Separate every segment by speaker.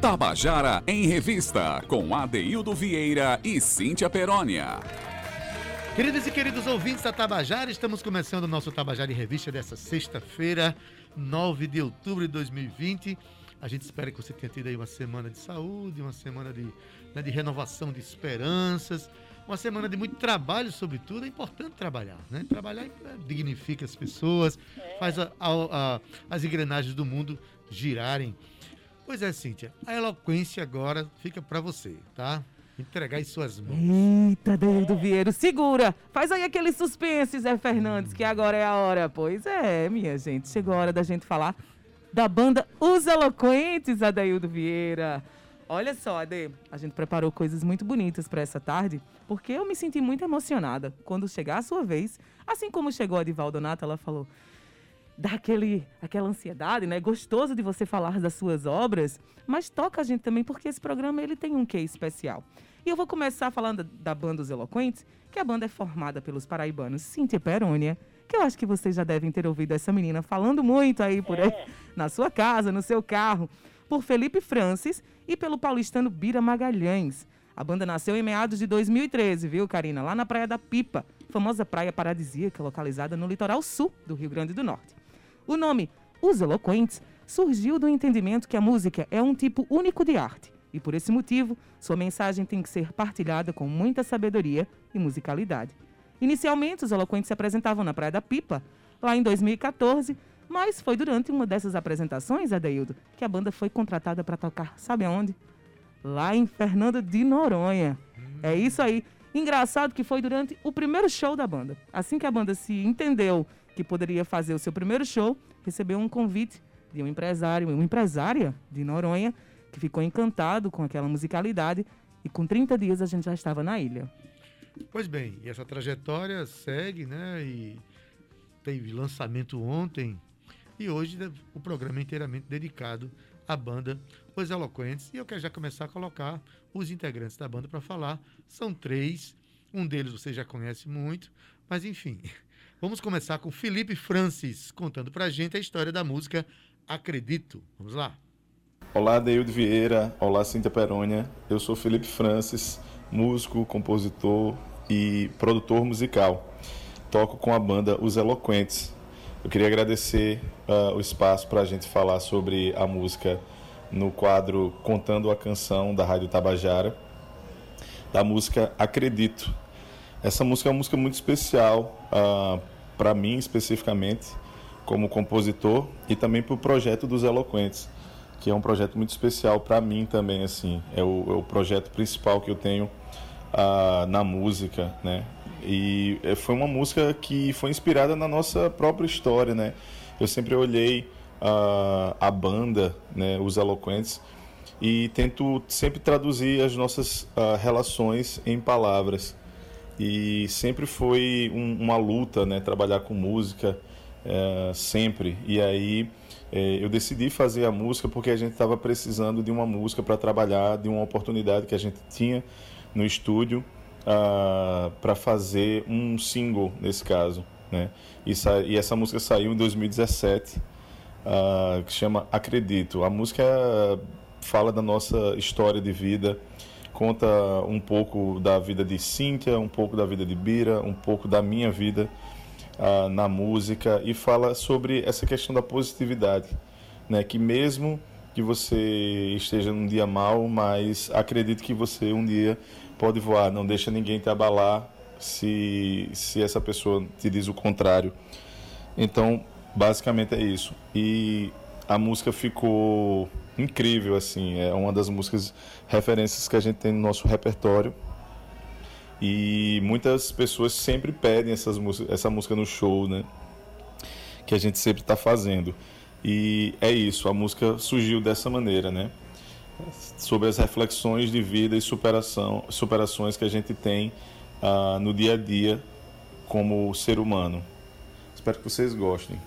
Speaker 1: Tabajara em Revista, com Adeildo Vieira e Cíntia Perónia.
Speaker 2: Queridos e queridos ouvintes da Tabajara, estamos começando o nosso Tabajara em Revista dessa sexta-feira, 9 de outubro de 2020. A gente espera que você tenha tido aí uma semana de saúde, uma semana de, né, de renovação de esperanças, uma semana de muito trabalho, sobretudo. É importante trabalhar, né? Trabalhar dignifica as pessoas, faz a, a, a, as engrenagens do mundo girarem. Pois é, Cíntia, a eloquência agora fica para você, tá? Entregar em suas mãos.
Speaker 3: Eita, Dedo Vieiro, segura! Faz aí aquele suspense, Zé Fernandes, que agora é a hora. Pois é, minha gente, chegou a hora da gente falar da banda Os Eloquentes, Adaildo Vieira. Olha só, Ade, a gente preparou coisas muito bonitas para essa tarde, porque eu me senti muito emocionada quando chegar a sua vez, assim como chegou a Divaldo Nata, ela falou: dá aquele, aquela ansiedade, né? Gostoso de você falar das suas obras, mas toca a gente também porque esse programa ele tem um quê especial. E eu vou começar falando da banda Os Eloquentes, que a banda é formada pelos paraibanos Cíntia Perônia, que eu acho que vocês já devem ter ouvido essa menina falando muito aí por aí, é. na sua casa, no seu carro, por Felipe Francis e pelo paulistano Bira Magalhães. A banda nasceu em meados de 2013, viu, Karina? Lá na Praia da Pipa, famosa praia paradisíaca localizada no litoral sul do Rio Grande do Norte. O nome Os Eloquentes surgiu do entendimento que a música é um tipo único de arte e, por esse motivo, sua mensagem tem que ser partilhada com muita sabedoria e musicalidade. Inicialmente, os Eloquentes se apresentavam na Praia da Pipa, lá em 2014, mas foi durante uma dessas apresentações, Adeildo, que a banda foi contratada para tocar, sabe aonde? Lá em Fernando de Noronha. É isso aí. Engraçado que foi durante o primeiro show da banda. Assim que a banda se entendeu que poderia fazer o seu primeiro show, recebeu um convite de um empresário, uma empresária de Noronha, que ficou encantado com aquela musicalidade e com 30 dias a gente já estava na ilha.
Speaker 2: Pois bem, e essa trajetória segue, né? E teve lançamento ontem e hoje o programa é inteiramente dedicado à banda Os Eloquentes. E eu quero já começar a colocar os integrantes da banda para falar. São três, um deles você já conhece muito, mas enfim, Vamos começar com Felipe Francis contando pra gente a história da música Acredito. Vamos lá.
Speaker 4: Olá, Deildo Vieira. Olá, Cíntia Perônia. Eu sou Felipe Francis, músico, compositor e produtor musical. Toco com a banda Os Eloquentes. Eu queria agradecer uh, o espaço para a gente falar sobre a música no quadro Contando a Canção da Rádio Tabajara, da música Acredito essa música é uma música muito especial uh, ah, para mim especificamente, como compositor e também para o projeto dos Eloquentes, que é um projeto muito especial para mim também assim. É o, é o, projeto principal que eu tenho uh, na música, né? E eh, foi uma música que foi inspirada na nossa própria história, né? Eu sempre olhei uh, a banda, né, os Eloquentes, e tento sempre traduzir as nossas uh, relações em palavras e sempre foi um, uma luta, né, trabalhar com música é, sempre. E aí é, eu decidi fazer a música porque a gente estava precisando de uma música para trabalhar, de uma oportunidade que a gente tinha no estúdio uh, ah, para fazer um single nesse caso, né? E, e essa música saiu em 2017, uh, ah, que chama Acredito. A música fala da nossa história de vida conta um pouco da vida de Cíntia, um pouco da vida de Bira, um pouco da minha vida uh, na música e fala sobre essa questão da positividade, né? Que mesmo que você esteja num dia mal, mas acredite que você um dia pode voar, não deixa ninguém te abalar se, se essa pessoa te diz o contrário. Então, basicamente é isso. E a música ficou incrível, assim. É uma das músicas referências que a gente tem no nosso repertório. E muitas pessoas sempre pedem essas essa música no show, né? Que a gente sempre está fazendo. E é isso, a música surgiu dessa maneira, né? Sobre as reflexões de vida e superação, superações que a gente tem uh, no dia a dia como ser humano. Espero que vocês gostem.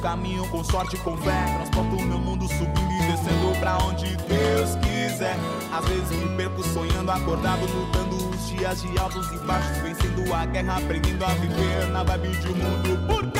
Speaker 5: Caminho com sorte com fé. Transporto o meu mundo subindo e descendo pra onde Deus quiser. Às vezes me perco sonhando acordado Lutando os dias de altos e baixos Vencendo a guerra, aprendendo a viver na vibe de um mundo. Por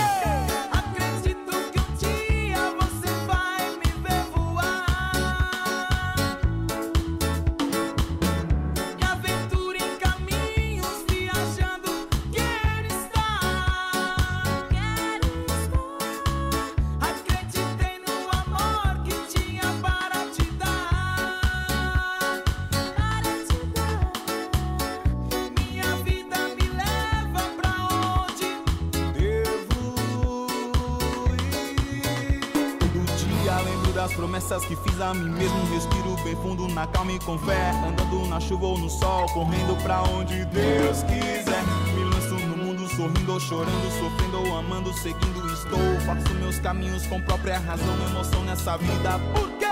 Speaker 5: com fé. Andando na chuva ou no sol, correndo pra onde Deus quiser. Me lanço no mundo sorrindo ou chorando, sofrendo ou amando, seguindo estou. Faço meus caminhos com própria razão, emoção nessa vida. Por quê?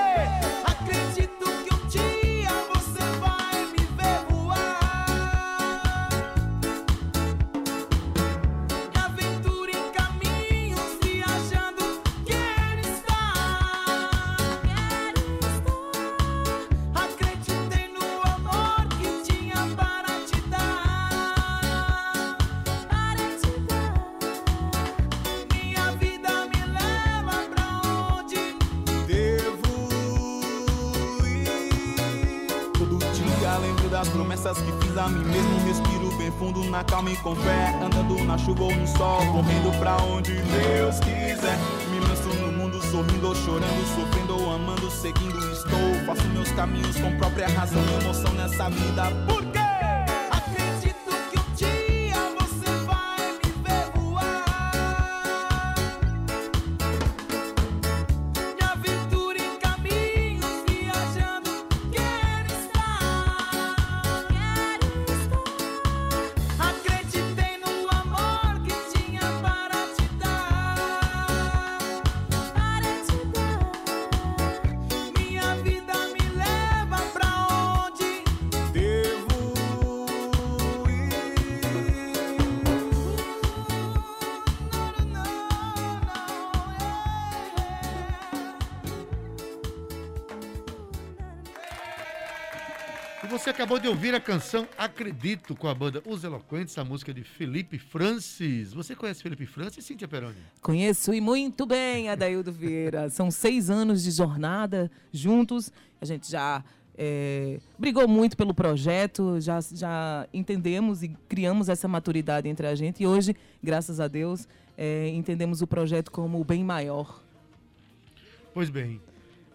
Speaker 5: Acredito vida.
Speaker 2: Acabou de ouvir a canção Acredito com a banda Os Eloquentes, a música de Felipe Francis. Você conhece Felipe Francis, Cíntia Peroni?
Speaker 3: Conheço e muito bem, Adaildo Vieira. São seis anos de jornada juntos. A gente já é, brigou muito pelo projeto, já, já entendemos e criamos essa maturidade entre a gente. E hoje, graças a Deus, é, entendemos o projeto como o bem maior.
Speaker 2: Pois bem,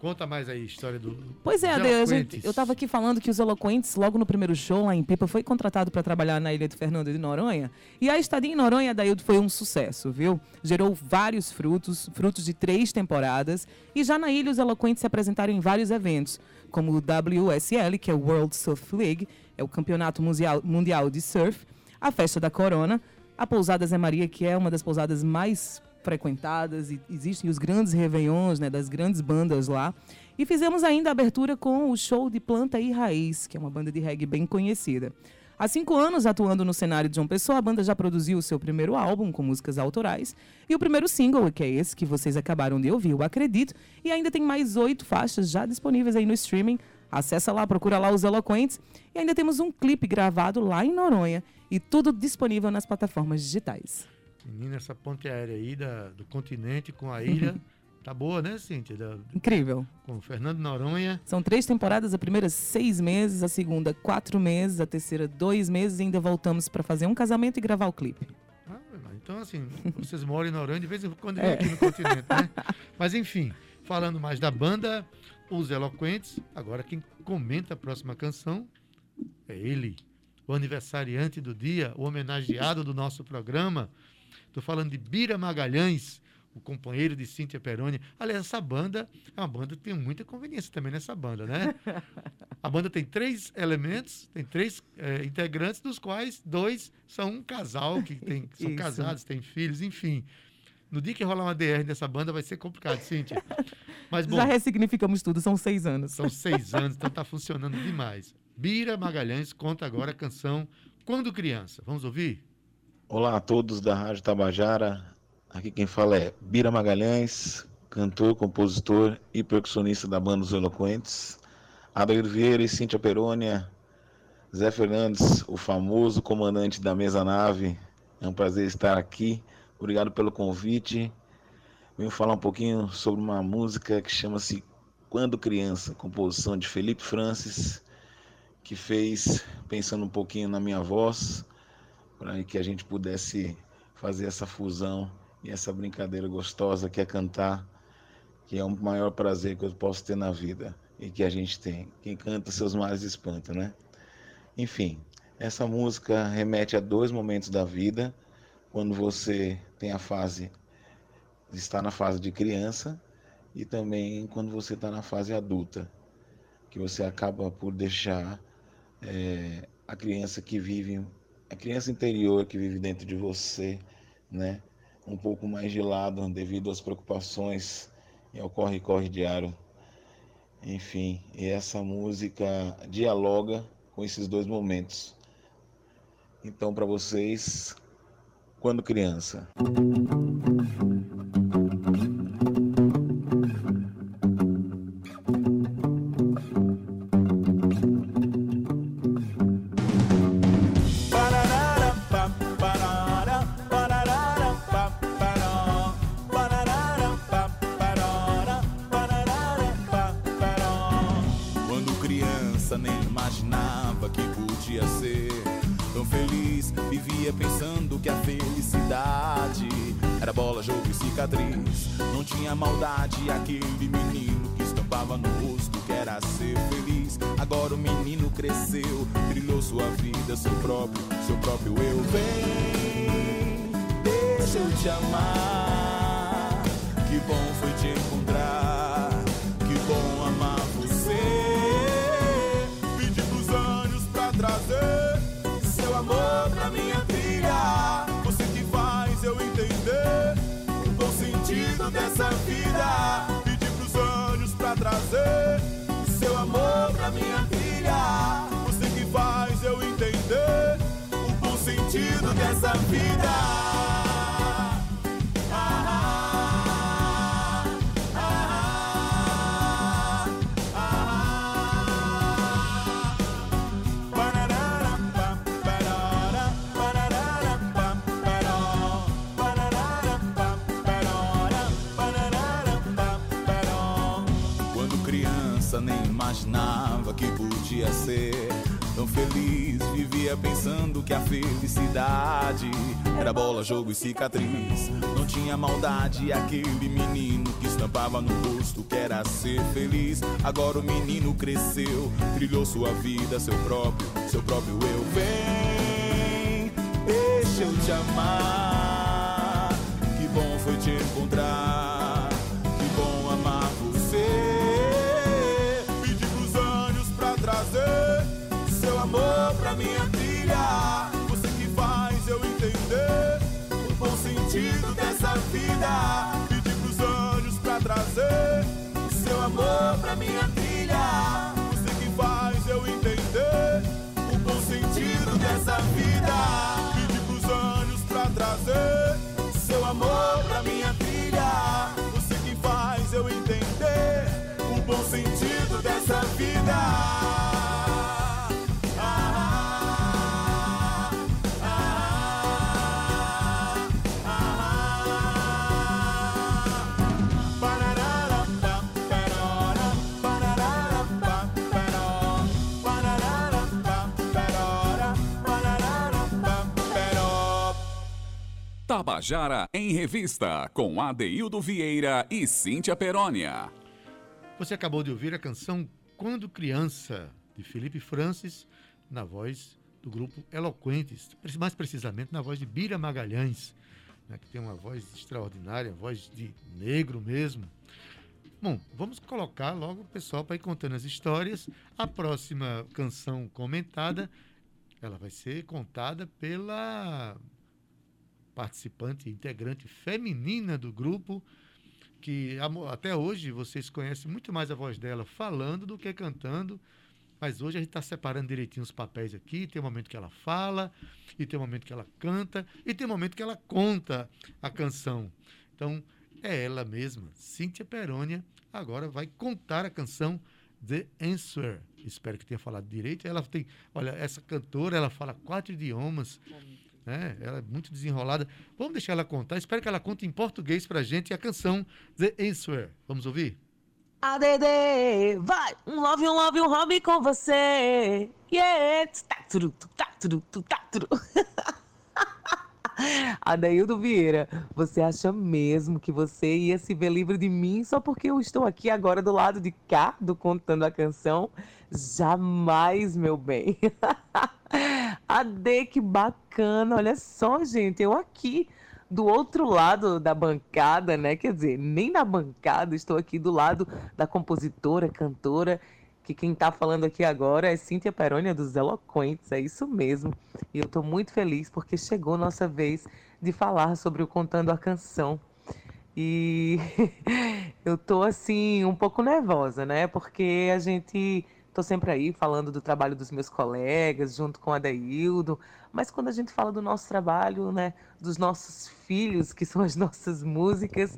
Speaker 2: conta mais aí a história do.
Speaker 3: Pois é, a gente,
Speaker 2: Eloquentes.
Speaker 3: eu estava aqui falando que os Eloquentes, logo no primeiro show lá em Pipa, foi contratado para trabalhar na ilha de Fernando de Noronha. E a estadia em Noronha, Adaildo, foi um sucesso, viu? Gerou vários frutos, frutos de três temporadas. E já na ilha, os Eloquentes se apresentaram em vários eventos, como o WSL, que é o World Surf League, é o campeonato mundial, mundial de surf, a Festa da Corona, a Pousada Zé Maria, que é uma das pousadas mais frequentadas, e existem os grandes réveillons, né, das grandes bandas lá. E fizemos ainda a abertura com o show de Planta e Raiz, que é uma banda de reggae bem conhecida. Há cinco anos atuando no cenário de João Pessoa, a banda já produziu o seu primeiro álbum com músicas autorais e o primeiro single, que é esse que vocês acabaram de ouvir, o Acredito, e ainda tem mais oito faixas já disponíveis aí no streaming. Acessa lá, procura lá os Eloquentes e ainda temos um clipe gravado lá em Noronha e tudo disponível nas plataformas digitais.
Speaker 2: Menina, essa ponte aérea aí da- do continente com a ilha. tá boa, né, Cíntia? Da-
Speaker 3: Incrível.
Speaker 2: com o Fernando Noronha.
Speaker 3: São três temporadas, a primeira seis meses, a segunda quatro meses, a terceira dois meses e ainda voltamos para fazer um casamento e gravar o clipe.
Speaker 2: Ah, então, assim, vocês moram em Noronha de vez em quando
Speaker 3: É.
Speaker 2: aqui no continente, né? Mas, enfim, falando mais da banda, Os Eloquentes, agora quem comenta a próxima canção é ele, o aniversariante do dia, o homenageado do nosso programa. Estou falando de Bira Magalhães, o companheiro de Cíntia Peroni. Aliás, essa banda é uma banda que tem muita conveniência também nessa banda, né? A banda tem três elementos, tem três eh, integrantes, dos quais dois são um casal que, tem, são
Speaker 3: Isso.
Speaker 2: casados, têm filhos, enfim. No dia que rolar uma DR dessa banda vai ser complicado, Cíntia. Mas bom,
Speaker 3: Já ressignificamos tudo, são seis anos.
Speaker 2: são seis anos, então tá funcionando demais. Bira Magalhães conta agora a canção Quando Criança. Vamos ouvir?
Speaker 6: Olá a todos da Rádio Tabajara. Aqui quem fala é Bira Magalhães, cantor, compositor e percussionista da banda Os Eloquentes. Adair Vieira e Cíntia Perônia. Zé Fernandes, o famoso comandante da mesa nave. É um prazer estar aqui. Obrigado pelo convite. Venho falar um pouquinho sobre uma música que chama-se Quando Criança, composição de Felipe Francis, que fez pensando um pouquinho na minha voz, para que a gente pudesse fazer essa fusão e essa brincadeira gostosa que é cantar, que é o maior prazer que eu posso ter na vida e que a gente tem. Quem canta seus males espanta, né? Enfim, essa música remete a dois momentos da vida, quando você tem a fase está na fase de criança e também quando você está na fase adulta, que você acaba por deixar é, a criança que vive, a criança interior que vive dentro de você, né, um pouco mais de lado devido às preocupações e ao corre-corre diário. Enfim, e essa música dialoga com esses dois momentos. Então, para vocês, quando criança.
Speaker 5: Trazer seu amor pra minha filha. Você que faz eu entender o bom sentido dessa vida. Ser tão feliz. Vivia pensando que a felicidade era bola, jogo e cicatriz. Não tinha maldade aquele menino que estampava no rosto que era ser feliz. Agora o menino cresceu, trilhou sua vida, seu próprio, seu próprio eu. Vem, deixa eu te amar. Que bom foi te encontrar. Vida. Pedi pros anjos pra trazer seu amor pra minha
Speaker 1: Tabajara em Revista, com Adeildo Vieira e Cíntia Perónia.
Speaker 2: Você acabou de ouvir a canção Quando Criança, de Felipe Francis, na voz do grupo Eloquentes, mais precisamente na voz de Bira Magalhães, né, que tem uma voz extraordinária, voz de negro mesmo. Bom, vamos colocar logo o pessoal para ir contando as histórias. A próxima canção comentada, ela vai ser contada pela participante, integrante feminina do grupo, que até hoje vocês conhecem muito mais a voz dela falando do que cantando. Mas hoje a gente está separando direitinho os papéis aqui. Tem um momento que ela fala, e tem um momento que ela canta, e tem um momento que ela conta a canção. Então, é ela mesma, Cíntia Perônia, agora vai contar a canção The Answer. Espero que tenha falado direito. Ela tem, olha, essa cantora, ela fala quatro idiomas. Né? Ela é muito desenrolada. Vamos deixar ela contar. Espero que ela conte em português pra gente a canção The Answer. Vamos ouvir?
Speaker 7: ADD, vai! Um love, um love, um hobby com você. Yeah! Tá, tudo, tá, tudo, tá. Adaildo Vieira, você acha mesmo que você ia se ver livre de mim só porque eu estou aqui agora do lado de cá, do Contando a Canção? Jamais, meu bem. Ade, que bacana. Olha só, gente, eu aqui do outro lado da bancada, né? Quer dizer, nem na bancada, estou aqui do lado da compositora, cantora que quem está falando aqui agora é Cíntia Perônia dos Eloquentes, é isso mesmo. E eu estou muito feliz porque chegou nossa vez de falar sobre o Contando a Canção. E eu tô assim um pouco nervosa, né? Porque a gente tô sempre aí falando do trabalho dos meus colegas, junto com a Deildo, mas quando a gente fala do nosso trabalho, né, dos nossos filhos, que são as nossas músicas,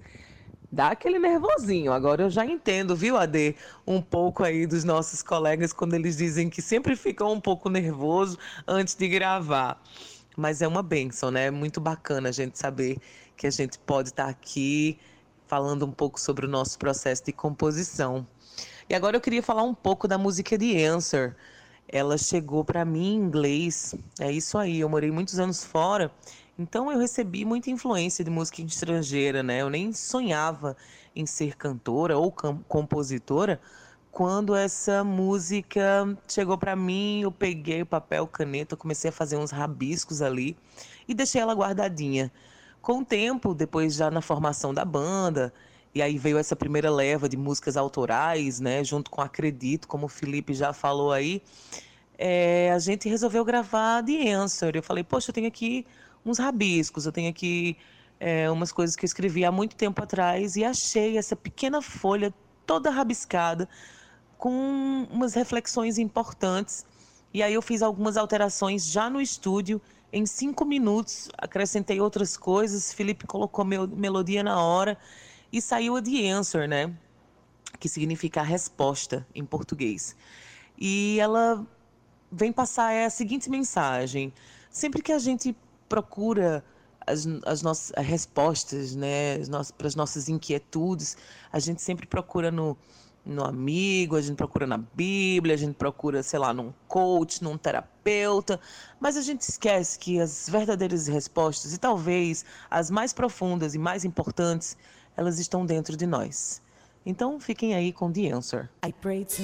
Speaker 7: dá aquele nervosinho. Agora eu já entendo, viu, Ade, um pouco aí dos nossos colegas quando eles dizem que sempre ficam um pouco nervoso antes de gravar. Mas é uma benção, né? É muito bacana a gente saber que a gente pode estar aqui falando um pouco sobre o nosso processo de composição. E agora eu queria falar um pouco da música de Answer. Ela chegou para mim em inglês. É isso aí, eu morei muitos anos fora então eu recebi muita influência de música estrangeira, né? Eu nem sonhava em ser cantora ou compositora. Quando essa música chegou para mim, eu peguei o papel, caneta, comecei a fazer uns rabiscos ali e deixei ela guardadinha. Com o tempo, depois já na formação da banda, e aí veio essa primeira leva de músicas autorais, né, junto com Acredito, como o Felipe já falou aí, é, a gente resolveu gravar The Answer. Eu falei, poxa, eu tenho aqui uns rabiscos, eu tenho aqui é, umas coisas que eu escrevi há muito tempo atrás e achei essa pequena folha toda rabiscada com umas reflexões importantes. E aí eu fiz algumas alterações já no estúdio. Em cinco minutos, acrescentei outras coisas. Felipe colocou meu, melodia na hora e saiu a The Answer, né? Que significa a resposta em português. E ela vem passar a seguinte mensagem: sempre que a gente procura as, as nossas as respostas né, para as nossas inquietudes. A gente sempre procura no, no amigo, a gente procura na Bíblia, a gente procura, sei lá, num coach, num terapeuta, mas a gente esquece que as verdadeiras respostas, e talvez as mais profundas e mais importantes, elas estão dentro de nós. Então fiquem aí com The Answer. I pray to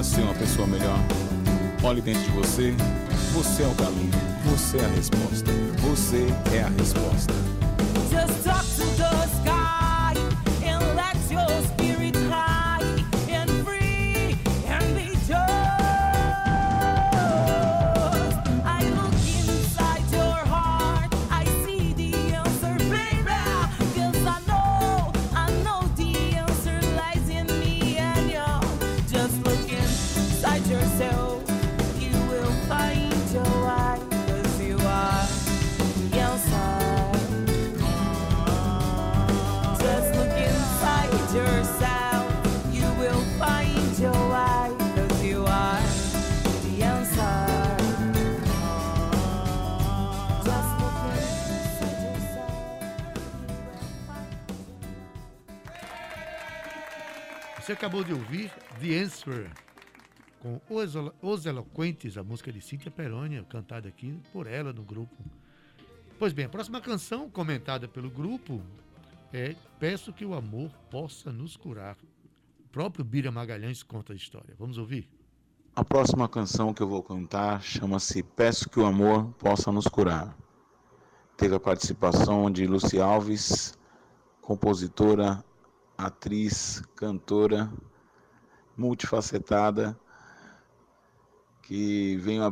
Speaker 5: para ser uma pessoa melhor. Olhe dentro de você. Você é o caminho. Você é a resposta. Você é a resposta.
Speaker 2: Acabou de ouvir The Answer com Os, Elo- Os Eloquentes, a música de Cíntia Perônia, cantada aqui por ela no grupo. Pois bem, a próxima canção comentada pelo grupo é Peço que o amor possa nos curar. O próprio Bira Magalhães conta a história. Vamos ouvir?
Speaker 6: A próxima canção que eu vou cantar chama-se Peço que o Amor Possa Nos Curar. Teve a participação de Luci Alves, compositora, atriz, cantora, multifacetada, que veio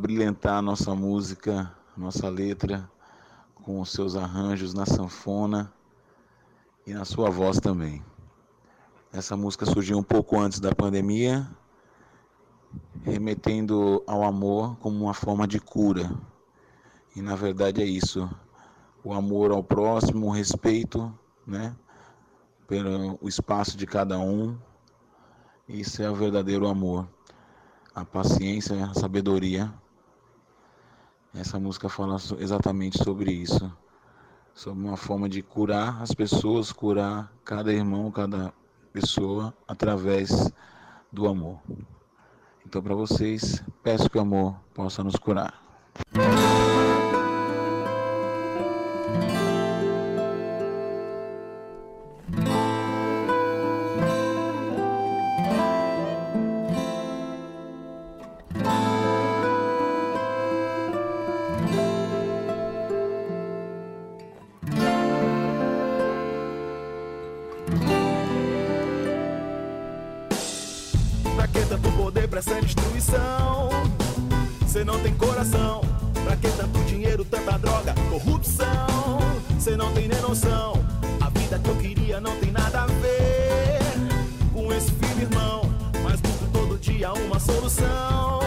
Speaker 6: a nossa música, nossa letra, com os seus arranjos na sanfona e na sua voz também. Essa música surgiu um pouco antes da pandemia, remetendo ao amor como uma forma de cura. E na verdade é isso. O amor ao próximo, o respeito, né, pelo espaço de cada um. Isso é o verdadeiro amor. A paciência, a sabedoria. Essa música fala exatamente sobre isso. Sobre uma forma de curar as pessoas, curar cada irmão, cada pessoa através do amor. Então, para vocês, peço que o amor possa nos curar.
Speaker 5: Pra essa destruição? Cê não tem coração. Pra que tanto dinheiro, tanta droga, corrupção? Cê não tem nem noção. A vida que eu queria não tem nada a ver com esse filho irmão. Mas busco todo dia uma solução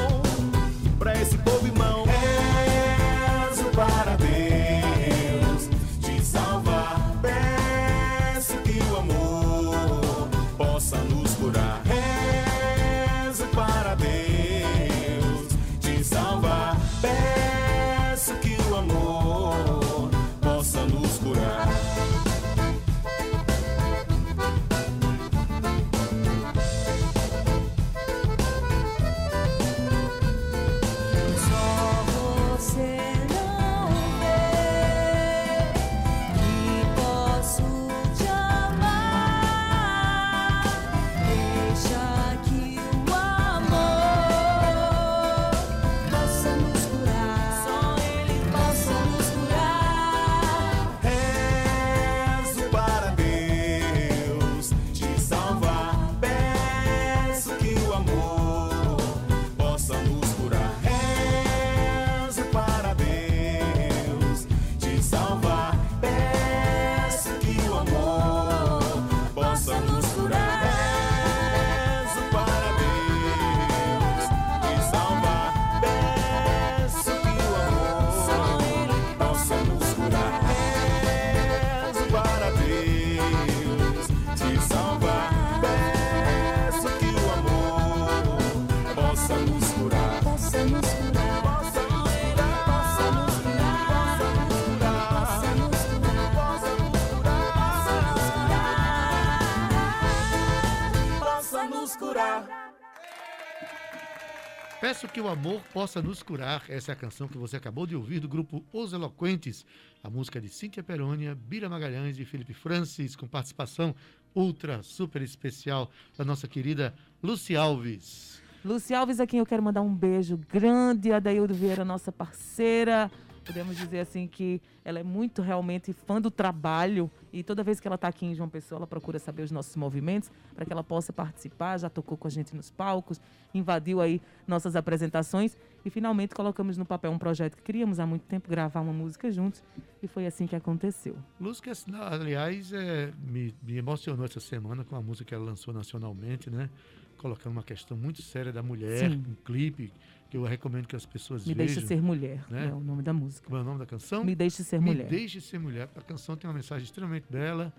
Speaker 5: que o amor possa nos curar.
Speaker 2: Essa é a canção que você acabou de ouvir do grupo Os Eloquentes. A música de Cíntia Perônia, Bira Magalhães e Felipe Francis, com participação ultra, super especial da nossa querida Luci Alves.
Speaker 3: Luci Alves, a quem eu quero mandar um beijo grande. Adaildo Vieira, nossa parceira. Podemos dizer assim que ela é muito realmente fã do trabalho e toda vez que ela está aqui em João Pessoa, ela procura saber os nossos movimentos para que ela possa participar. Já tocou com a gente nos palcos, invadiu aí nossas apresentações e finalmente colocamos no papel um projeto que queríamos há muito tempo gravar uma música juntos e foi assim que aconteceu.
Speaker 2: Luz que, aliás, é, me, me emocionou essa semana com a música que ela lançou nacionalmente, né? Colocando uma questão muito séria da mulher,
Speaker 3: Sim.
Speaker 2: um clipe que eu recomendo que as pessoas
Speaker 3: Me
Speaker 2: vejam.
Speaker 3: Deixa Ser Mulher,
Speaker 2: né?
Speaker 3: é o nome da música.
Speaker 2: Como é o nome da canção?
Speaker 3: Me Deixe Ser
Speaker 2: Me
Speaker 3: Mulher.
Speaker 2: Deixe Ser Mulher. A canção tem uma mensagem extremamente bela,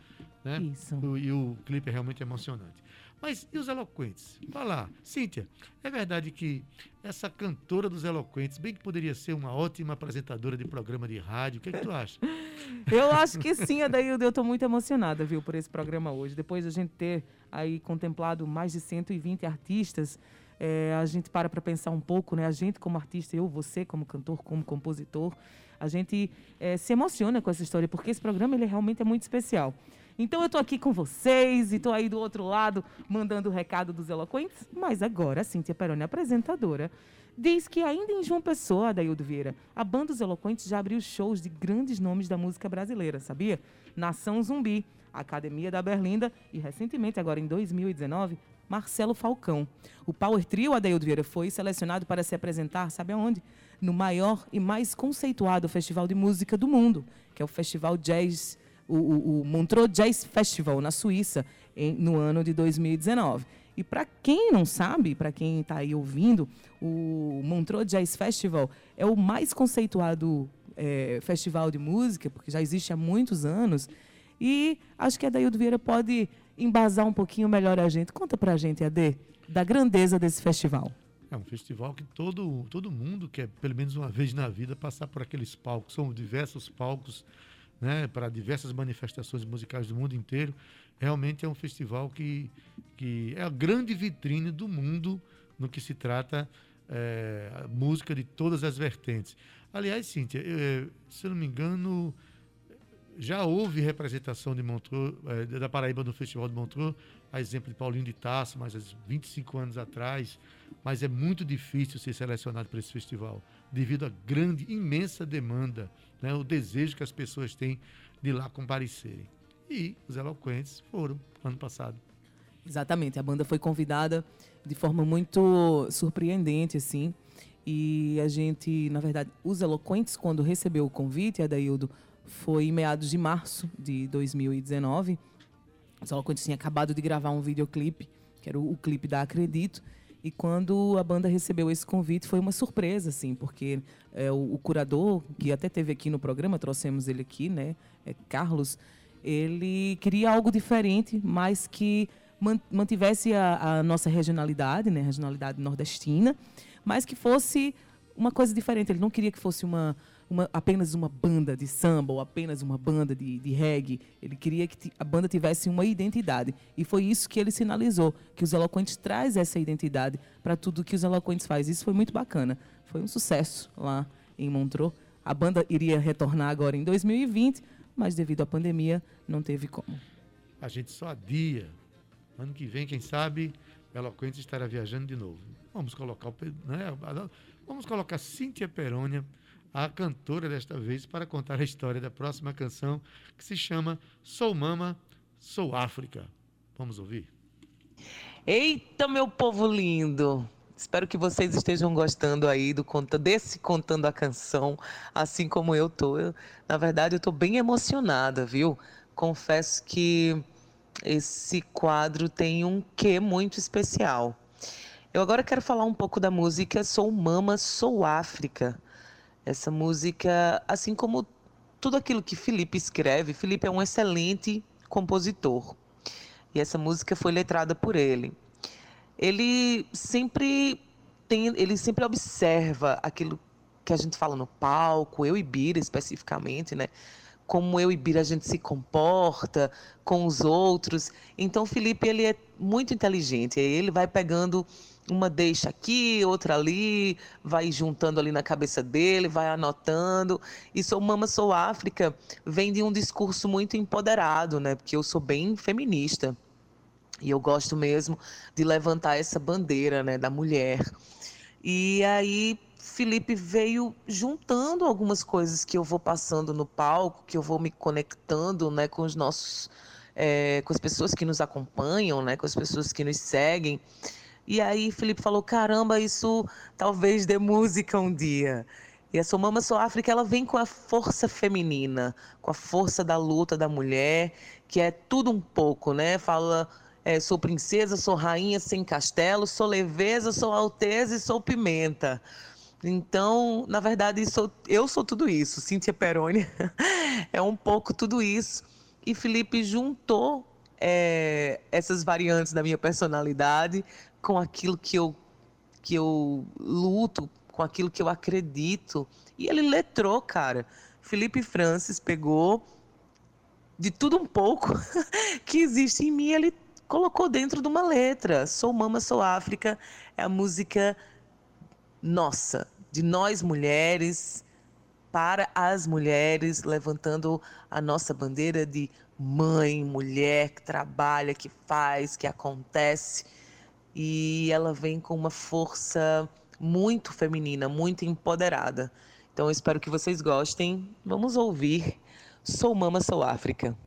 Speaker 2: né?
Speaker 3: Isso.
Speaker 2: O- e o clipe é realmente emocionante. Mas e os eloquentes? Vai lá. Cíntia, é verdade que essa cantora dos eloquentes, bem que poderia ser uma ótima apresentadora de programa de rádio, o que, é que tu acha?
Speaker 3: Eu acho que sim, Adaildo. Eu estou muito emocionada, viu, por esse programa hoje. Depois de a gente ter aí contemplado mais de 120 artistas, eh, a gente para para pensar um pouco, né? A gente como artista, eu, você como cantor, como compositor, a gente eh, se emociona com essa história, porque esse programa ele realmente é muito especial. Então eu estou aqui com vocês e estou aí do outro lado mandando o recado dos eloquentes, mas agora a Cíntia Peroni, apresentadora, diz que ainda em João Pessoa, Adaildo Vieira, a Banda dos Eloquentes já abriu shows de grandes nomes da música brasileira, sabia? Nação Zumbi, Academia da Berlinda e recentemente, agora em 2019, Marcelo Falcão. O Power Trio Adaildo Vieira foi selecionado para se apresentar, sabe aonde? No maior e mais conceituado festival de música do mundo, que é o Festival Jazz, o, o, o Montreux Jazz Festival, na Suíça, em- no ano de 2019. E para quem não sabe, para quem está aí ouvindo, o Montreux Jazz Festival é o mais conceituado eh, festival de música, porque já existe há muitos anos. E acho que a Daildo Vieira pode embasar um pouquinho melhor a gente. Conta para a gente, Ade, da grandeza desse festival.
Speaker 2: É um festival que todo, todo mundo quer, pelo menos uma vez na vida, passar por aqueles palcos. São diversos palcos né, para diversas manifestações musicais do mundo inteiro. Realmente é um festival que, que é a grande vitrine do mundo no que se trata é, música de todas as vertentes. Aliás, Cíntia, eh, se eu não me engano, já houve representação de Montreux, eh, da Paraíba no Festival de Montreux, a exemplo de Paulinho de Tasso, mas há 25 anos atrás, mas é muito difícil ser selecionado para esse festival, devido à grande, imensa demanda, né, o desejo que as pessoas têm de lá comparecerem. E os eloquentes foram ano passado.
Speaker 3: Exatamente, a banda foi convidada de forma muito surpreendente, assim. E a gente, na verdade, os Eloquentes, quando recebeu o convite, Adaildo, foi em meados de março de 2019. Os Eloquentes tinham acabado de gravar um videoclipe, que era o, o clipe da Acredito. E quando a banda recebeu esse convite, foi uma surpresa, assim, porque é, o, o curador, que até teve aqui no programa, trouxemos ele aqui, né, é Carlos, ele queria algo diferente, mas que man- mantivesse a, a nossa regionalidade, né, regionalidade nordestina, mas que fosse uma coisa diferente. Ele não queria que fosse uma, uma- apenas uma banda de samba ou apenas uma banda de, de reggae. Ele queria que a banda tivesse uma identidade. E foi isso que ele sinalizou, que os Eloquentes traz essa identidade para tudo que os Eloquentes faz. Isso foi muito bacana. Foi um sucesso lá em Montreux. A banda iria retornar agora em 2020, mas devido à pandemia não teve como.
Speaker 2: A gente só adia. Ano que vem, quem sabe, Eloquente estará viajando de novo. Vamos colocar né, vamos colocar Cíntia Perônia, a cantora desta vez, para contar a história da próxima canção, que se chama Sou Mama, Sou África. Vamos ouvir?
Speaker 7: Eita, meu povo lindo! Espero que vocês estejam gostando aí do desse contando a canção, assim como eu tô. Eu, na verdade, eu tô bem emocionada, viu? Confesso que esse quadro tem um quê muito especial. Eu agora quero falar um pouco da música Sou Mama, Sou África. Essa música, assim como tudo aquilo que Felipe escreve, Felipe é um excelente compositor. E essa música foi letrada por ele. Ele sempre tem, ele sempre observa aquilo que a gente fala no palco, eu e Bira especificamente, né? Como eu e Bira a gente se comporta com os outros. Então, Felipe, ele é muito inteligente. Ele vai pegando uma deixa aqui, outra ali, vai juntando ali na cabeça dele, vai anotando. E Sou Mama, Sou África vem de um discurso muito empoderado, né? Porque eu sou bem feminista. E eu gosto mesmo de levantar essa bandeira, né, da mulher. E aí Felipe veio juntando algumas coisas que eu vou passando no palco, que eu vou me conectando, né, com os nossos, eh, com as pessoas que nos acompanham, né, com as pessoas que nos seguem. E aí Felipe falou, caramba, isso talvez dê música um dia. E a Sou Mama Sou África, ela vem com a força feminina, com a força da luta da mulher, que é tudo um pouco, né? Fala, é, sou princesa, sou rainha sem castelo, sou leveza, sou alteza e sou pimenta. Então, na verdade, sou, eu sou tudo isso. Cíntia Peroni é um pouco tudo isso. E Felipe juntou é, essas variantes da minha personalidade com aquilo que eu, que eu luto, com aquilo que eu acredito. E ele letrou, cara. Felipe Francis pegou de tudo um pouco que existe em mim, ele colocou dentro de uma letra. Sou Mama, Sou África é a música nossa, de nós mulheres, para as mulheres, levantando a nossa bandeira de mãe, mulher que trabalha, que faz, que acontece. E ela vem com uma força muito feminina, muito empoderada. Então eu espero que vocês gostem. Vamos ouvir Sou Mama, Sou África.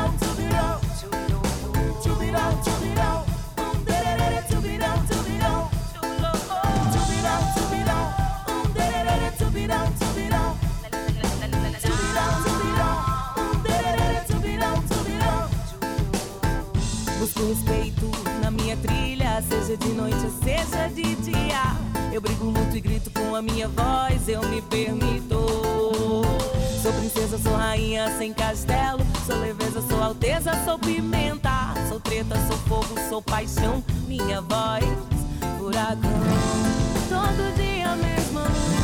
Speaker 3: Busco seja de noite seja de dia. Eu brigo, luto e grito com a minha voz, eu me permito. Sou princesa, sou rainha sem castelo. Sou leveza, sou alteza, sou pimenta. Sou treta, sou fogo, sou paixão. Minha voz, furacão. Todo dia mesma luta.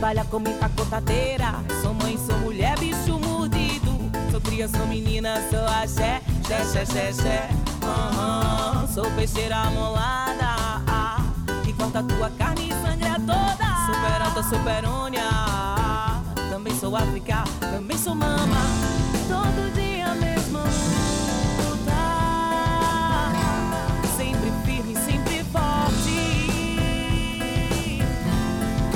Speaker 3: Trabalhar como empacotadeira, sou mãe, sou mulher, bicho mordido. Sou criança, sou menina, sou axé, xé, xé, xé, xé. Aham, Sou peixeira molada, ah, que corta tua carne e sangra toda. Sou peralta, sou perônia, também sou África, também sou mama. Todo dia a mesma luta, sempre firme, sempre forte.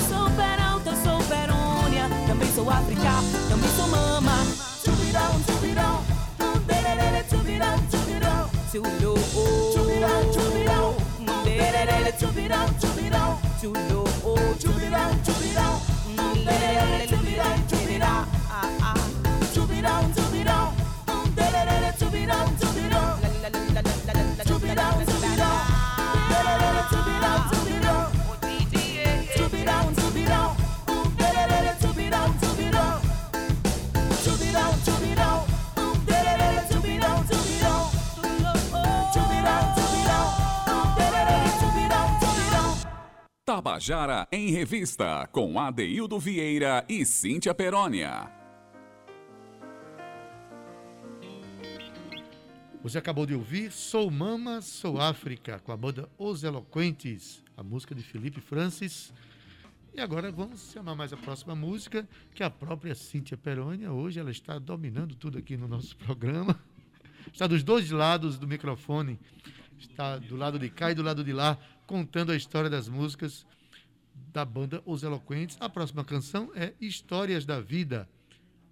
Speaker 3: Sou peralta, sou perônia, também sou África, também sou mama. Tchubirão, tchubirão, dererê, tchubirão, tchubirão, tchulô. Tchubirão, tchubirão, dererê, tchubirão, tchubirão. Tchubirão, tchubirão, um
Speaker 1: Tabajara em Revista, com Adeildo Vieira e Cíntia Perónia.
Speaker 2: Você acabou de ouvir Sou Mama, Sou África, com a banda Os Eloquentes, a música de Felipe Francis. E agora vamos chamar mais a próxima música, que é a própria Cíntia Perônia. Hoje ela está dominando tudo aqui no nosso programa. Está dos dois lados do microfone. Está do lado de cá e do lado de lá, contando a história das músicas da banda Os Eloquentes. A próxima canção é Histórias da Vida.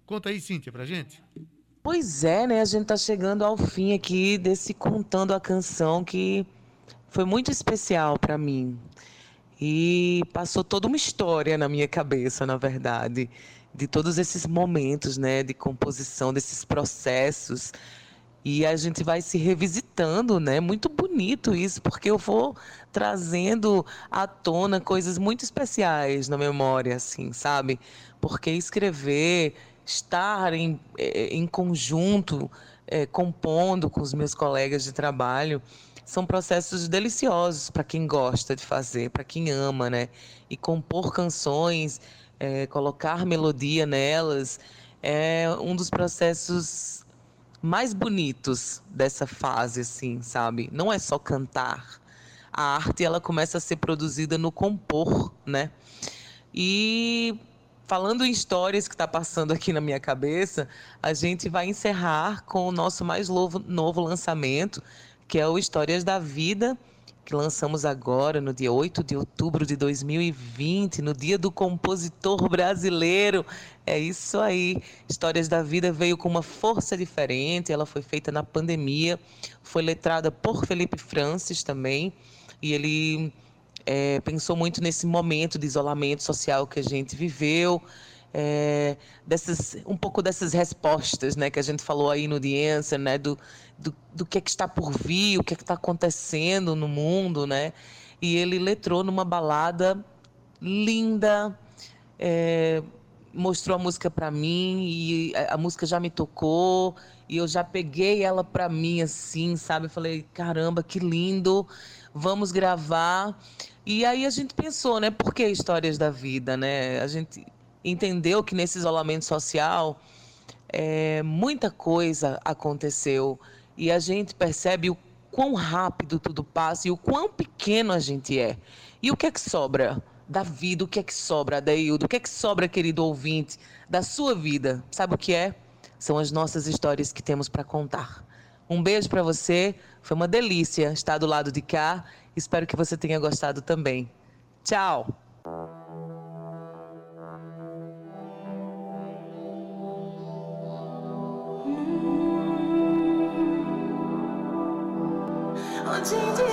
Speaker 2: Conta aí, Cíntia, pra gente.
Speaker 7: Pois é, né? A gente tá chegando ao fim aqui desse contando a canção que foi muito especial para mim. E passou toda uma história na minha cabeça, na verdade, de todos esses momentos, né, de composição, desses processos. E a gente vai se revisitando, né? Muito bonito isso, porque eu vou trazendo à tona coisas muito especiais na memória, assim, sabe? Porque escrever, estar em, eh, em conjunto, eh, compondo com os meus colegas de trabalho, são processos deliciosos para quem gosta de fazer, para quem ama, né? E compor canções, eh, colocar melodia nelas, é um dos processos mais bonitos dessa fase, assim, sabe? Não é só cantar. A arte ela começa a ser produzida no compor, né? E falando em histórias que está passando aqui na minha cabeça, a gente vai encerrar com o nosso mais novo, novo lançamento, que é o Histórias da Vida, que lançamos agora no dia 8 de outubro de 2020, no dia do compositor brasileiro. É isso aí. Histórias da Vida veio com uma força diferente, ela foi feita na pandemia, foi letrada por Felipe Francis também, e ele é, pensou muito nesse momento de isolamento social que a gente viveu, é, dessas, um pouco dessas respostas né, que a gente falou aí no Answer, né, do, do, do que é que está por vir, o que é que está acontecendo no mundo, né? E ele letrou numa balada linda, é, mostrou a música para mim e a, música já me tocou e eu já peguei ela para mim assim, sabe? Eu falei, caramba, que lindo, vamos gravar. E aí a gente pensou, né? Por que histórias da vida, né? A gente entendeu que nesse isolamento social é, muita coisa aconteceu e a gente percebe o quão rápido tudo passa e o quão pequeno a gente é. E o que é que sobra da vida? O que é que sobra, Adaildo? O que é que sobra, querido ouvinte, da sua vida? Sabe o que é? São as nossas histórias que temos para contar. Um beijo para você. Foi uma delícia estar do lado de cá. Espero que você tenha gostado também. Tchau.
Speaker 8: 奇迹